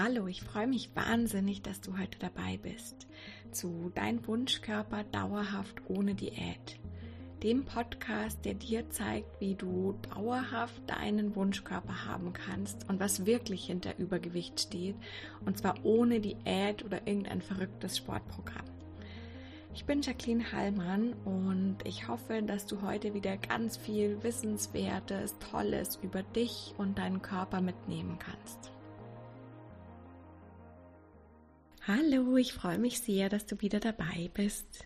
Hallo, ich freue mich wahnsinnig, dass du heute dabei bist zu Dein Wunschkörper dauerhaft ohne Diät. Dem Podcast, der dir zeigt, wie du dauerhaft deinen Wunschkörper haben kannst und was wirklich hinter Übergewicht steht. Und zwar ohne Diät oder irgendein verrücktes Sportprogramm. Ich bin Jacqueline Hallmann und ich hoffe, dass du heute wieder ganz viel Wissenswertes, Tolles über dich und deinen Körper mitnehmen kannst. Hallo, ich freue mich sehr, dass du wieder dabei bist.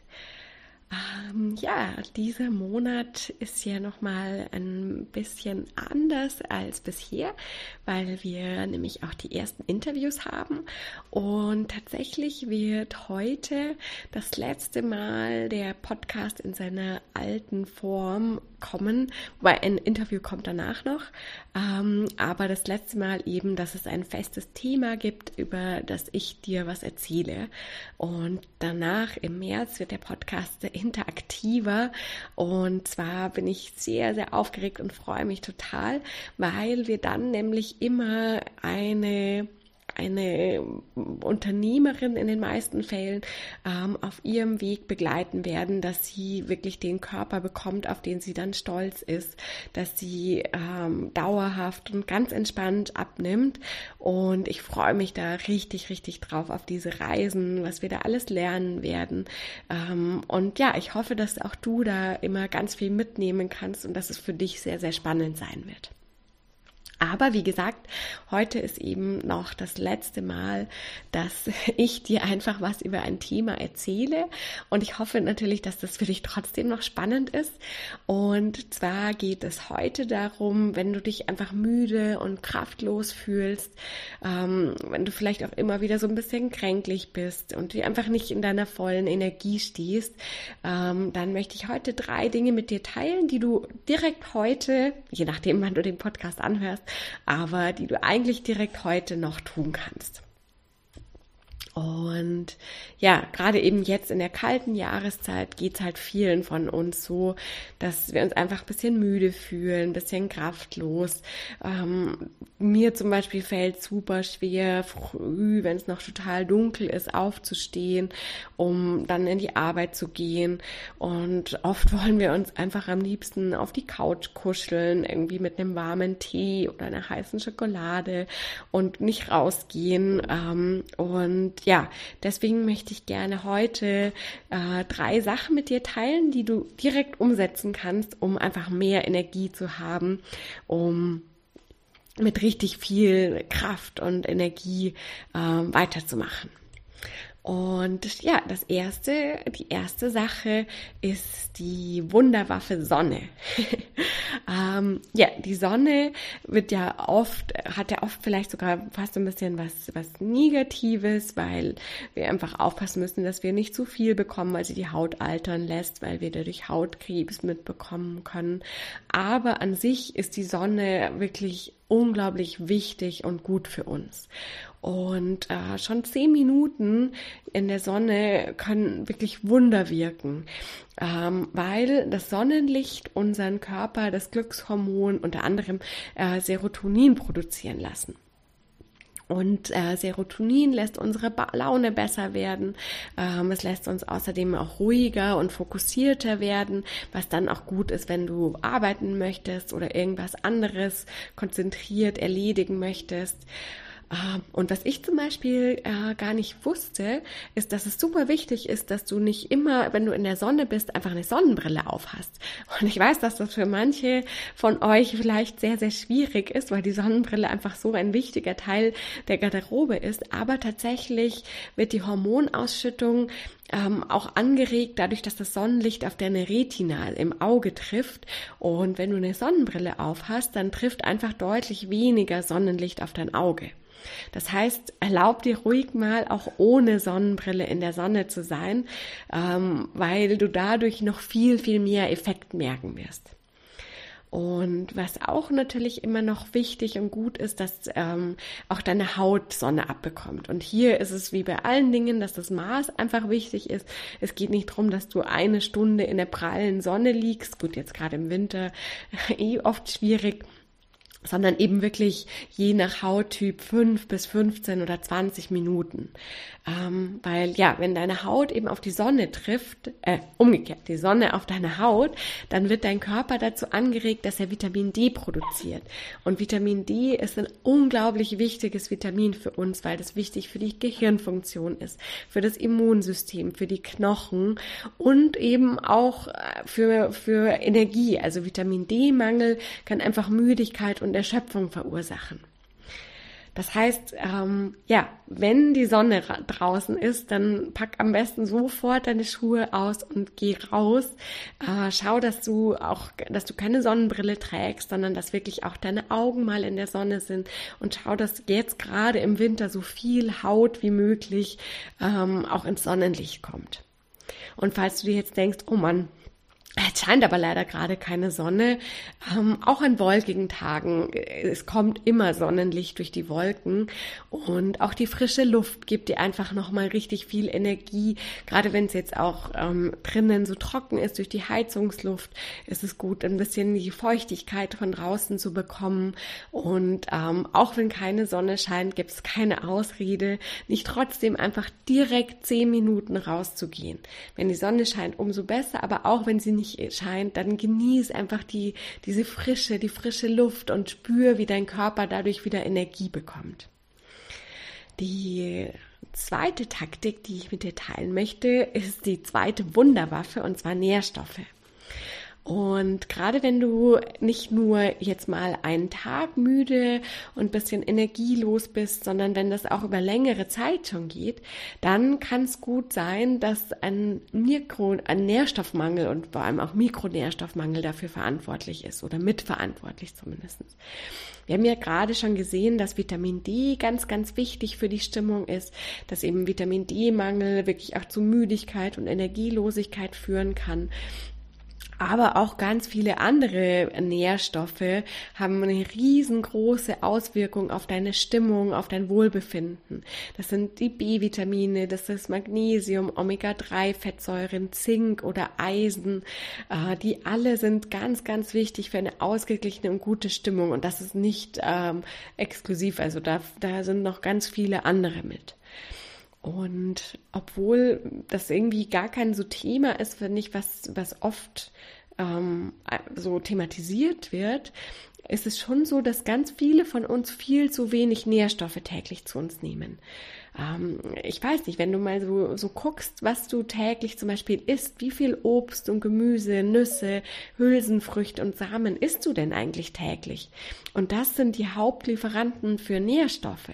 Ähm, ja, dieser Monat ist ja nochmal ein bisschen anders als bisher, weil wir nämlich auch die ersten Interviews haben. Und tatsächlich wird heute das letzte Mal der Podcast in seiner alten Form kommen, weil ein Interview kommt danach noch. Ähm, aber das letzte Mal eben, dass es ein festes Thema gibt, über das ich dir was erzähle. Und danach im März wird der Podcast interaktiver. Und zwar bin ich sehr, sehr aufgeregt und freue mich total, weil wir dann nämlich immer eine eine Unternehmerin in den meisten Fällen ähm, auf ihrem Weg begleiten werden, dass sie wirklich den Körper bekommt, auf den sie dann stolz ist, dass sie ähm, dauerhaft und ganz entspannt abnimmt. Und ich freue mich da richtig, richtig drauf auf diese Reisen, was wir da alles lernen werden. Ähm, und ja, ich hoffe, dass auch du da immer ganz viel mitnehmen kannst und dass es für dich sehr, sehr spannend sein wird. Aber wie gesagt, heute ist eben noch das letzte Mal, dass ich dir einfach was über ein Thema erzähle. Und ich hoffe natürlich, dass das für dich trotzdem noch spannend ist. Und zwar geht es heute darum, wenn du dich einfach müde und kraftlos fühlst, ähm, wenn du vielleicht auch immer wieder so ein bisschen kränklich bist und du einfach nicht in deiner vollen Energie stehst, ähm, dann möchte ich heute drei Dinge mit dir teilen, die du direkt heute, je nachdem, wann du den Podcast anhörst, aber die du eigentlich direkt heute noch tun kannst. Und ja, gerade eben jetzt in der kalten Jahreszeit geht's halt vielen von uns so, dass wir uns einfach ein bisschen müde fühlen, ein bisschen kraftlos. Ähm, mir zum Beispiel fällt super schwer, früh, wenn es noch total dunkel ist, aufzustehen, um dann in die Arbeit zu gehen. Und oft wollen wir uns einfach am liebsten auf die Couch kuscheln, irgendwie mit einem warmen Tee oder einer heißen Schokolade und nicht rausgehen. Ähm, und ja, deswegen möchte ich gerne heute äh, drei Sachen mit dir teilen, die du direkt umsetzen kannst, um einfach mehr Energie zu haben, um mit richtig viel Kraft und Energie äh, weiterzumachen. Und ja, das erste, die erste Sache ist die Wunderwaffe Sonne. ähm, ja, die Sonne wird ja oft, hat ja oft vielleicht sogar fast ein bisschen was, was Negatives, weil wir einfach aufpassen müssen, dass wir nicht zu viel bekommen, weil sie die Haut altern lässt, weil wir dadurch Hautkrebs mitbekommen können. Aber an sich ist die Sonne wirklich unglaublich wichtig und gut für uns. Und äh, schon zehn Minuten in der Sonne können wirklich Wunder wirken, ähm, weil das Sonnenlicht unseren Körper das Glückshormon unter anderem äh, Serotonin produzieren lassen. Und äh, Serotonin lässt unsere ba Laune besser werden. Ähm, es lässt uns außerdem auch ruhiger und fokussierter werden, was dann auch gut ist, wenn du arbeiten möchtest oder irgendwas anderes konzentriert erledigen möchtest. Ähm, und was ich zum Beispiel äh, gar nicht wusste, ist, dass es super wichtig ist, dass du nicht immer, wenn du in der Sonne bist, einfach eine Sonnenbrille aufhast. Und ich weiß, dass das für manche von euch vielleicht sehr, sehr schwierig ist, weil die Sonnenbrille einfach so ein wichtiger Teil der Garderobe ist. Aber tatsächlich wird die Hormonausschüttung ähm, auch angeregt dadurch, dass das Sonnenlicht auf deine Retina im Auge trifft. Und wenn du eine Sonnenbrille aufhast, dann trifft einfach deutlich weniger Sonnenlicht auf dein Auge. Das heißt, erlaub dir ruhig mal auch ohne Sonnenbrille in der Sonne zu sein, ähm, weil du dadurch noch viel, viel mehr Effekt merken wirst. Und was auch natürlich immer noch wichtig und gut ist, dass ähm, auch deine Haut Sonne abbekommt. Und hier ist es wie bei allen Dingen, dass das Maß einfach wichtig ist. Es geht nicht darum, dass du eine Stunde in der prallen Sonne liegst. Gut, jetzt gerade im Winter eh oft schwierig sondern eben wirklich je nach Hauttyp fünf bis 15 oder 20 Minuten. Ähm, weil ja, wenn deine Haut eben auf die Sonne trifft, äh, umgekehrt, die Sonne auf deine Haut, dann wird dein Körper dazu angeregt, dass er Vitamin D produziert. Und Vitamin D ist ein unglaublich wichtiges Vitamin für uns, weil das wichtig für die Gehirnfunktion ist, für das Immunsystem, für die Knochen und eben auch äh, für, für Energie. Also Vitamin D-Mangel kann einfach Müdigkeit und Erschöpfung verursachen. Das heißt, ähm, ja, wenn die Sonne draußen ist, dann pack am besten sofort deine Schuhe aus und geh raus. Äh, schau, dass du auch, dass du keine Sonnenbrille trägst, sondern dass wirklich auch deine Augen mal in der Sonne sind und schau, dass jetzt gerade im Winter so viel Haut wie möglich ähm, auch ins Sonnenlicht kommt. Und falls du dir jetzt denkst, oh Mann, es scheint aber leider gerade keine Sonne. Ähm, auch an wolkigen Tagen. Es kommt immer Sonnenlicht durch die Wolken und auch die frische Luft gibt dir einfach nochmal richtig viel Energie. Gerade wenn es jetzt auch ähm, drinnen so trocken ist durch die Heizungsluft, ist es gut, ein bisschen die Feuchtigkeit von draußen zu bekommen. Und ähm, auch wenn keine Sonne scheint, gibt es keine Ausrede, nicht trotzdem einfach direkt zehn Minuten rauszugehen. Wenn die Sonne scheint, umso besser, aber auch wenn sie nicht scheint, dann genieß einfach die, diese Frische, die frische Luft und spür, wie dein Körper dadurch wieder Energie bekommt. Die zweite Taktik, die ich mit dir teilen möchte, ist die zweite Wunderwaffe und zwar Nährstoffe. Und gerade wenn du nicht nur jetzt mal einen Tag müde und bisschen energielos bist, sondern wenn das auch über längere Zeit schon geht, dann kann es gut sein, dass ein Mikro, ein Nährstoffmangel und vor allem auch Mikronährstoffmangel dafür verantwortlich ist oder mitverantwortlich zumindest. Wir haben ja gerade schon gesehen, dass Vitamin D ganz, ganz wichtig für die Stimmung ist, dass eben Vitamin D-Mangel wirklich auch zu Müdigkeit und Energielosigkeit führen kann aber auch ganz viele andere Nährstoffe haben eine riesengroße Auswirkung auf deine Stimmung, auf dein Wohlbefinden. Das sind die B-Vitamine, das ist Magnesium, Omega-3-Fettsäuren, Zink oder Eisen. Äh, die alle sind ganz, ganz wichtig für eine ausgeglichene und gute Stimmung. Und das ist nicht ähm, exklusiv, also da, da sind noch ganz viele andere mit. Und obwohl das irgendwie gar kein so Thema ist, finde ich, was, was oft ähm, so thematisiert wird, ist es schon so, dass ganz viele von uns viel zu wenig Nährstoffe täglich zu uns nehmen. Ähm, ich weiß nicht, wenn du mal so, so guckst, was du täglich zum Beispiel isst, wie viel Obst und Gemüse, Nüsse, Hülsenfrüchte und Samen isst du denn eigentlich täglich? Und das sind die Hauptlieferanten für Nährstoffe.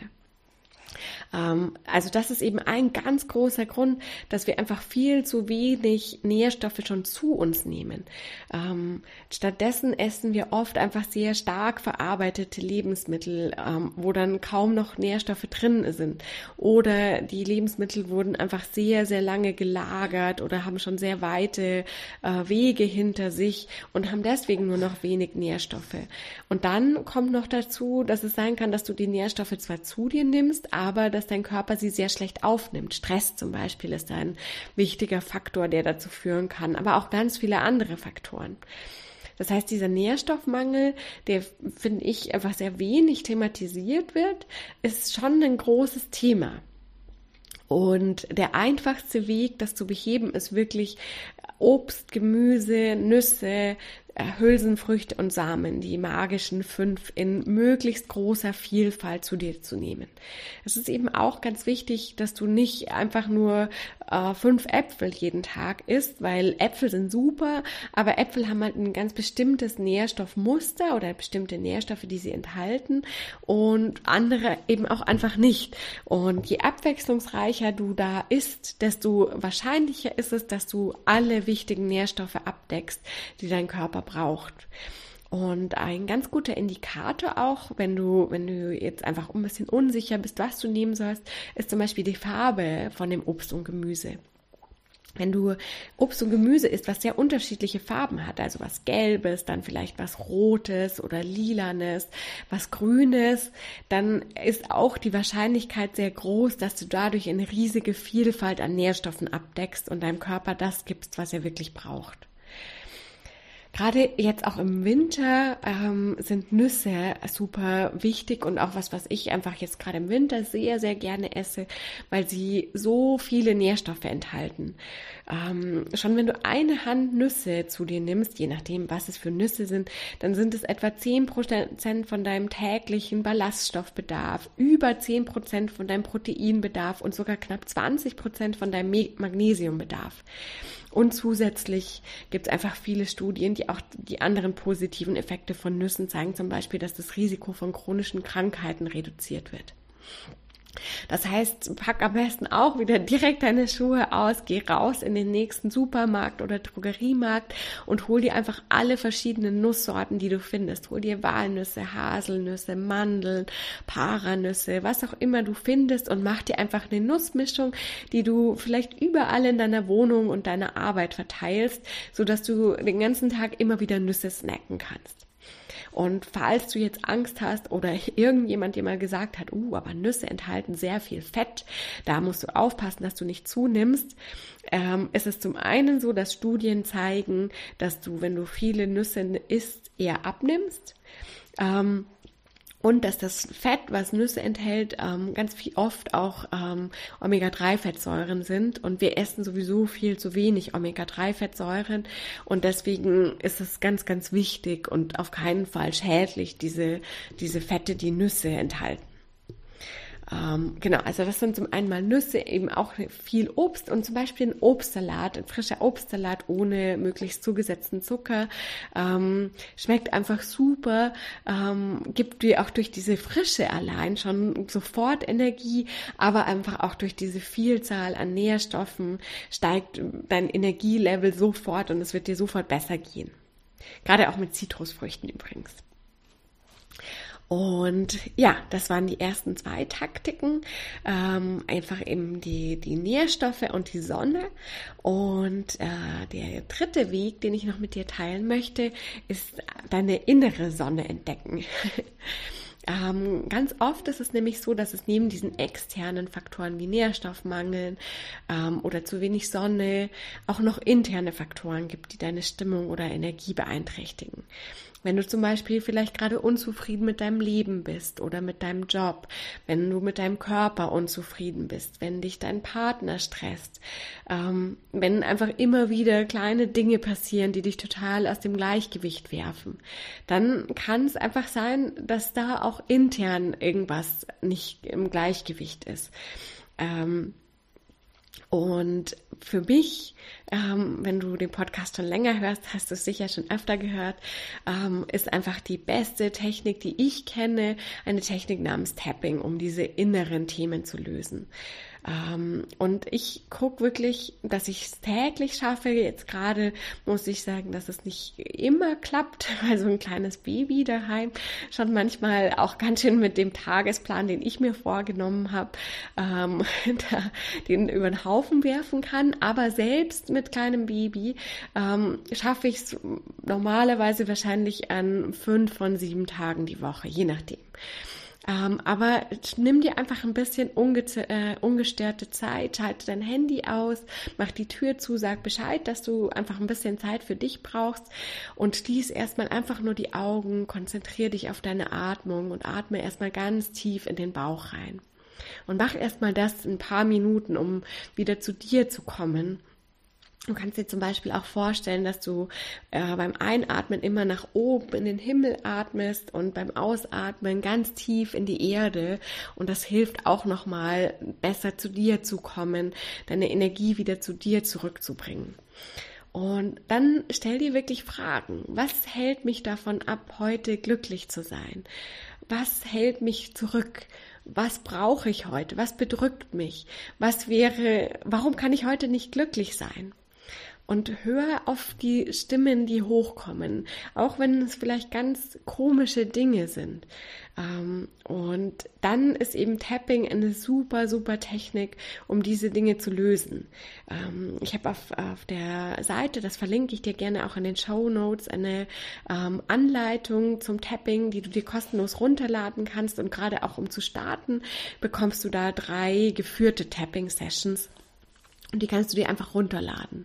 Ähm, also das ist eben ein ganz großer Grund, dass wir einfach viel zu wenig Nährstoffe schon zu uns nehmen. Ähm, stattdessen essen wir oft einfach sehr stark verarbeitete Lebensmittel, ähm, wo dann kaum noch Nährstoffe drin sind. Oder die Lebensmittel wurden einfach sehr, sehr lange gelagert oder haben schon sehr weite äh, Wege hinter sich und haben deswegen nur noch wenig Nährstoffe. Und dann kommt noch dazu, dass es sein kann, dass du die Nährstoffe zwar zu dir nimmst, aber dass dein Körper sie sehr schlecht aufnimmt. Stress zum Beispiel ist ein wichtiger Faktor, der dazu führen kann, aber auch ganz viele andere Faktoren. Das heißt, dieser Nährstoffmangel, der finde ich einfach sehr wenig thematisiert wird, ist schon ein großes Thema. Und der einfachste Weg, das zu beheben, ist wirklich Obst, Gemüse, Nüsse, Hülsenfrüchte und Samen, die magischen fünf, in möglichst großer Vielfalt zu dir zu nehmen. Es ist eben auch ganz wichtig, dass du nicht einfach nur äh, fünf Äpfel jeden Tag isst, weil Äpfel sind super, aber Äpfel haben halt ein ganz bestimmtes Nährstoffmuster oder bestimmte Nährstoffe, die sie enthalten und andere eben auch einfach nicht. Und je abwechslungsreicher du da isst, desto wahrscheinlicher ist es, dass du alle wichtigen Nährstoffe abdeckst, die dein Körper braucht. Und ein ganz guter Indikator auch, wenn du, wenn du jetzt einfach ein bisschen unsicher bist, was du nehmen sollst, ist zum Beispiel die Farbe von dem Obst und Gemüse. Wenn du Obst und Gemüse isst, was sehr unterschiedliche Farben hat, also was Gelbes, dann vielleicht was Rotes oder Lilanes, was Grünes, dann ist auch die Wahrscheinlichkeit sehr groß, dass du dadurch eine riesige Vielfalt an Nährstoffen abdeckst und deinem Körper das gibst, was er wirklich braucht. Gerade jetzt auch im Winter ähm, sind Nüsse super wichtig und auch was, was ich einfach jetzt gerade im Winter sehr, sehr gerne esse, weil sie so viele Nährstoffe enthalten. Ähm, schon wenn du eine Hand Nüsse zu dir nimmst, je nachdem, was es für Nüsse sind, dann sind es etwa 10% von deinem täglichen Ballaststoffbedarf, über 10% von deinem Proteinbedarf und sogar knapp 20% von deinem Magnesiumbedarf. Und zusätzlich gibt es einfach viele Studien, die auch die anderen positiven Effekte von Nüssen zeigen, zum Beispiel, dass das Risiko von chronischen Krankheiten reduziert wird. Das heißt, pack am besten auch wieder direkt deine Schuhe aus, geh raus in den nächsten Supermarkt oder Drogeriemarkt und hol dir einfach alle verschiedenen Nusssorten, die du findest. Hol dir Walnüsse, Haselnüsse, Mandeln, Paranüsse, was auch immer du findest und mach dir einfach eine Nussmischung, die du vielleicht überall in deiner Wohnung und deiner Arbeit verteilst, sodass du den ganzen Tag immer wieder Nüsse snacken kannst. Und falls du jetzt Angst hast oder irgendjemand dir mal gesagt hat, uh, aber Nüsse enthalten sehr viel Fett, da musst du aufpassen, dass du nicht zunimmst, ähm, ist es zum einen so, dass Studien zeigen, dass du, wenn du viele Nüsse isst, eher abnimmst. Ähm, und dass das Fett, was Nüsse enthält, ähm, ganz viel oft auch ähm, Omega-3-Fettsäuren sind. Und wir essen sowieso viel zu wenig Omega-3-Fettsäuren. Und deswegen ist es ganz, ganz wichtig und auf keinen Fall schädlich, diese, diese Fette, die Nüsse enthalten. Ähm, genau, also das sind zum einen mal Nüsse, eben auch viel Obst und zum Beispiel ein Obstsalat, ein frischer Obstsalat ohne möglichst zugesetzten Zucker. Ähm, schmeckt einfach super, ähm, gibt dir auch durch diese Frische allein schon sofort Energie, aber einfach auch durch diese Vielzahl an Nährstoffen steigt dein Energielevel sofort und es wird dir sofort besser gehen. Gerade auch mit Zitrusfrüchten übrigens. Und ja, das waren die ersten zwei Taktiken. Ähm, einfach eben die, die Nährstoffe und die Sonne. Und äh, der dritte Weg, den ich noch mit dir teilen möchte, ist deine innere Sonne entdecken. Ähm, ganz oft ist es nämlich so, dass es neben diesen externen Faktoren wie Nährstoffmangel ähm, oder zu wenig Sonne auch noch interne Faktoren gibt, die deine Stimmung oder Energie beeinträchtigen. Wenn du zum Beispiel vielleicht gerade unzufrieden mit deinem Leben bist oder mit deinem Job, wenn du mit deinem Körper unzufrieden bist, wenn dich dein Partner stresst, ähm, wenn einfach immer wieder kleine Dinge passieren, die dich total aus dem Gleichgewicht werfen, dann kann es einfach sein, dass da auch intern irgendwas nicht im Gleichgewicht ist. Ähm, und für mich, ähm, wenn du den Podcast schon länger hörst, hast du es sicher schon öfter gehört, ähm, ist einfach die beste Technik, die ich kenne, eine Technik namens Tapping, um diese inneren Themen zu lösen. Ähm, und ich gucke wirklich, dass ich es täglich schaffe. Jetzt gerade muss ich sagen, dass es nicht immer klappt, weil so ein kleines Baby daheim schon manchmal auch ganz schön mit dem Tagesplan, den ich mir vorgenommen habe, ähm, den über den Haufen werfen kann. Aber selbst mit kleinem Baby ähm, schaffe ich es normalerweise wahrscheinlich an fünf von sieben Tagen die Woche, je nachdem. Ähm, aber nimm dir einfach ein bisschen äh, ungestörte Zeit, schalte dein Handy aus, mach die Tür zu, sag Bescheid, dass du einfach ein bisschen Zeit für dich brauchst und schließ erstmal einfach nur die Augen, konzentriere dich auf deine Atmung und atme erstmal ganz tief in den Bauch rein. Und mach erstmal das ein paar Minuten, um wieder zu dir zu kommen Du kannst dir zum Beispiel auch vorstellen, dass du äh, beim Einatmen immer nach oben in den Himmel atmest und beim Ausatmen ganz tief in die Erde. Und das hilft auch nochmal besser zu dir zu kommen, deine Energie wieder zu dir zurückzubringen. Und dann stell dir wirklich Fragen. Was hält mich davon ab, heute glücklich zu sein? Was hält mich zurück? Was brauche ich heute? Was bedrückt mich? Was wäre, warum kann ich heute nicht glücklich sein? Und hör auf die Stimmen, die hochkommen, auch wenn es vielleicht ganz komische Dinge sind. Ähm, und dann ist eben Tapping eine super, super Technik, um diese Dinge zu lösen. Ähm, ich habe auf, auf der Seite, das verlinke ich dir gerne auch in den Show Notes, eine ähm, Anleitung zum Tapping, die du dir kostenlos runterladen kannst. Und gerade auch um zu starten, bekommst du da drei geführte Tapping-Sessions. Und die kannst du dir einfach runterladen.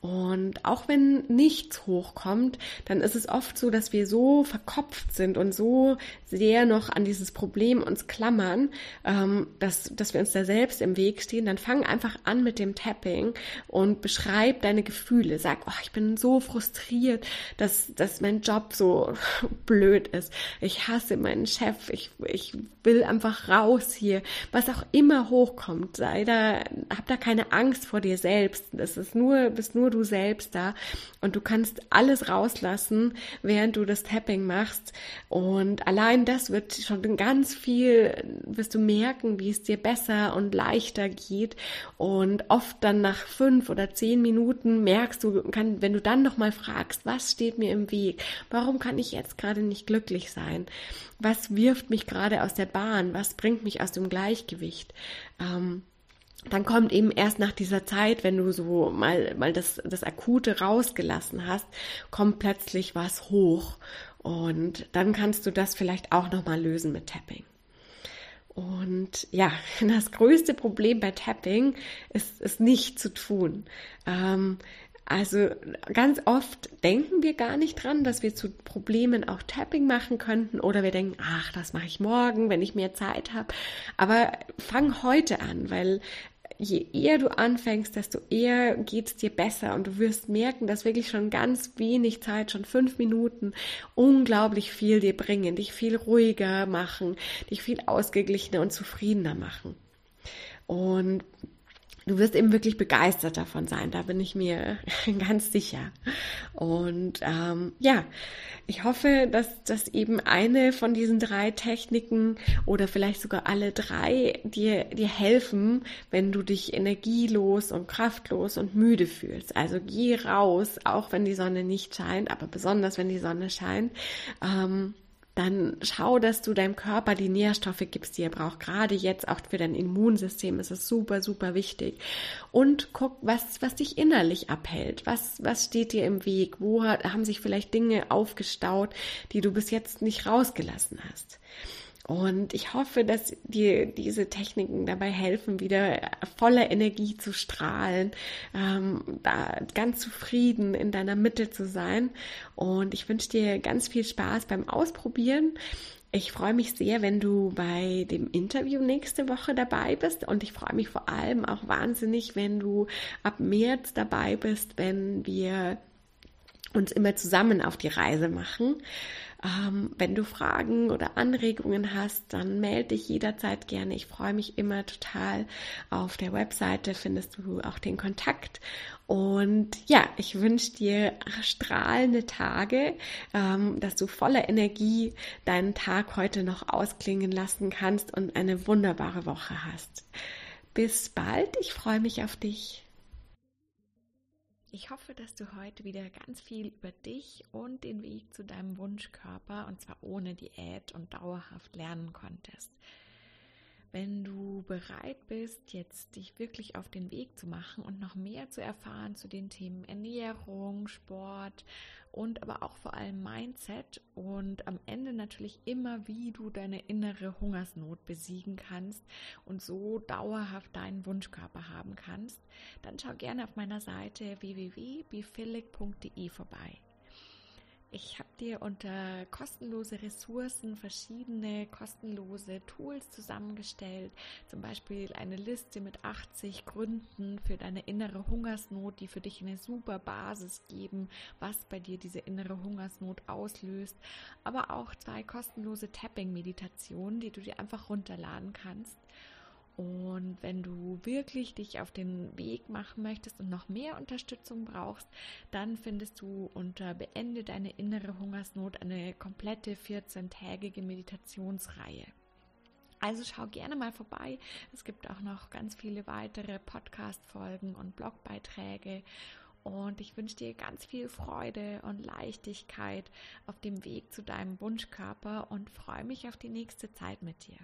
Und auch wenn nichts hochkommt, dann ist es oft so, dass wir so verkopft sind und so sehr noch an dieses Problem uns klammern, ähm, dass, dass wir uns da selbst im Weg stehen. Dann fang einfach an mit dem Tapping und beschreib deine Gefühle. Sag, oh, ich bin so frustriert, dass, dass mein Job so blöd ist. Ich hasse meinen Chef. Ich, ich will einfach raus hier. Was auch immer hochkommt, sei da, hab da keine Angst vor dir selbst. Das ist nur, bist nur du selbst da und du kannst alles rauslassen, während du das Tapping machst. Und allein das wird schon ganz viel, wirst du merken, wie es dir besser und leichter geht. Und oft dann nach fünf oder zehn Minuten merkst du, kann, wenn du dann nochmal fragst, was steht mir im Weg? Warum kann ich jetzt gerade nicht glücklich sein? Was wirft mich gerade aus der Bahn? Was bringt mich aus dem Gleichgewicht? Ähm, dann kommt eben erst nach dieser Zeit, wenn du so mal, mal das, das Akute rausgelassen hast, kommt plötzlich was hoch. Und dann kannst du das vielleicht auch nochmal lösen mit Tapping. Und ja, das größte Problem bei Tapping ist, ist nicht zu tun. Ähm, also ganz oft denken wir gar nicht dran, dass wir zu Problemen auch Tapping machen könnten oder wir denken, ach, das mache ich morgen, wenn ich mehr Zeit habe. Aber fang heute an, weil je eher du anfängst, desto eher geht es dir besser und du wirst merken, dass wirklich schon ganz wenig Zeit, schon fünf Minuten, unglaublich viel dir bringen, dich viel ruhiger machen, dich viel ausgeglichener und zufriedener machen. Und du wirst eben wirklich begeistert davon sein, da bin ich mir ganz sicher. Und ähm, ja, ich hoffe, dass das eben eine von diesen drei Techniken oder vielleicht sogar alle drei dir, dir helfen, wenn du dich energielos und kraftlos und müde fühlst. Also geh raus, auch wenn die Sonne nicht scheint, aber besonders wenn die Sonne scheint. Ähm, dann schau, dass du deinem Körper die Nährstoffe gibst, die er braucht. Gerade jetzt auch für dein Immunsystem ist es super, super wichtig. Und guck, was, was dich innerlich abhält. Was, was steht dir im Weg? Wo haben sich vielleicht Dinge aufgestaut, die du bis jetzt nicht rausgelassen hast? Und ich hoffe, dass dir diese Techniken dabei helfen, wieder voller Energie zu strahlen, ähm, da ganz zufrieden in deiner Mitte zu sein. Und ich wünsche dir ganz viel Spaß beim Ausprobieren. Ich freue mich sehr, wenn du bei dem Interview nächste Woche dabei bist und ich freue mich vor allem auch wahnsinnig, wenn du ab März dabei bist, wenn wir uns immer zusammen auf die Reise machen. Ähm, wenn du Fragen oder Anregungen hast, dann melde dich jederzeit gerne. Ich freue mich immer total. Auf der Webseite findest du auch den Kontakt. Und ja, ich wünsche dir strahlende Tage, ähm, dass du voller Energie deinen Tag heute noch ausklingen lassen kannst und eine wunderbare Woche hast. Bis bald, ich freue mich auf dich. Ich hoffe, dass du heute wieder ganz viel über dich und den Weg zu deinem Wunschkörper, und zwar ohne Diät und dauerhaft lernen konntest. Wenn du bereit bist, jetzt dich wirklich auf den Weg zu machen und noch mehr zu erfahren zu den Themen Ernährung, Sport und aber auch vor allem Mindset und am Ende natürlich immer, wie du deine innere Hungersnot besiegen kannst und so dauerhaft deinen Wunschkörper haben kannst, dann schau gerne auf meiner Seite www.bifillig.de vorbei. Ich habe dir unter kostenlose Ressourcen verschiedene kostenlose Tools zusammengestellt, zum Beispiel eine Liste mit 80 Gründen für deine innere Hungersnot, die für dich eine super Basis geben, was bei dir diese innere Hungersnot auslöst, aber auch zwei kostenlose Tapping-Meditationen, die du dir einfach runterladen kannst und wenn du wirklich dich auf den Weg machen möchtest und noch mehr Unterstützung brauchst, dann findest du unter Beende deine innere Hungersnot eine komplette 14-tägige Meditationsreihe. Also schau gerne mal vorbei. Es gibt auch noch ganz viele weitere Podcast-Folgen und Blogbeiträge. Und ich wünsche dir ganz viel Freude und Leichtigkeit auf dem Weg zu deinem Wunschkörper und freue mich auf die nächste Zeit mit dir.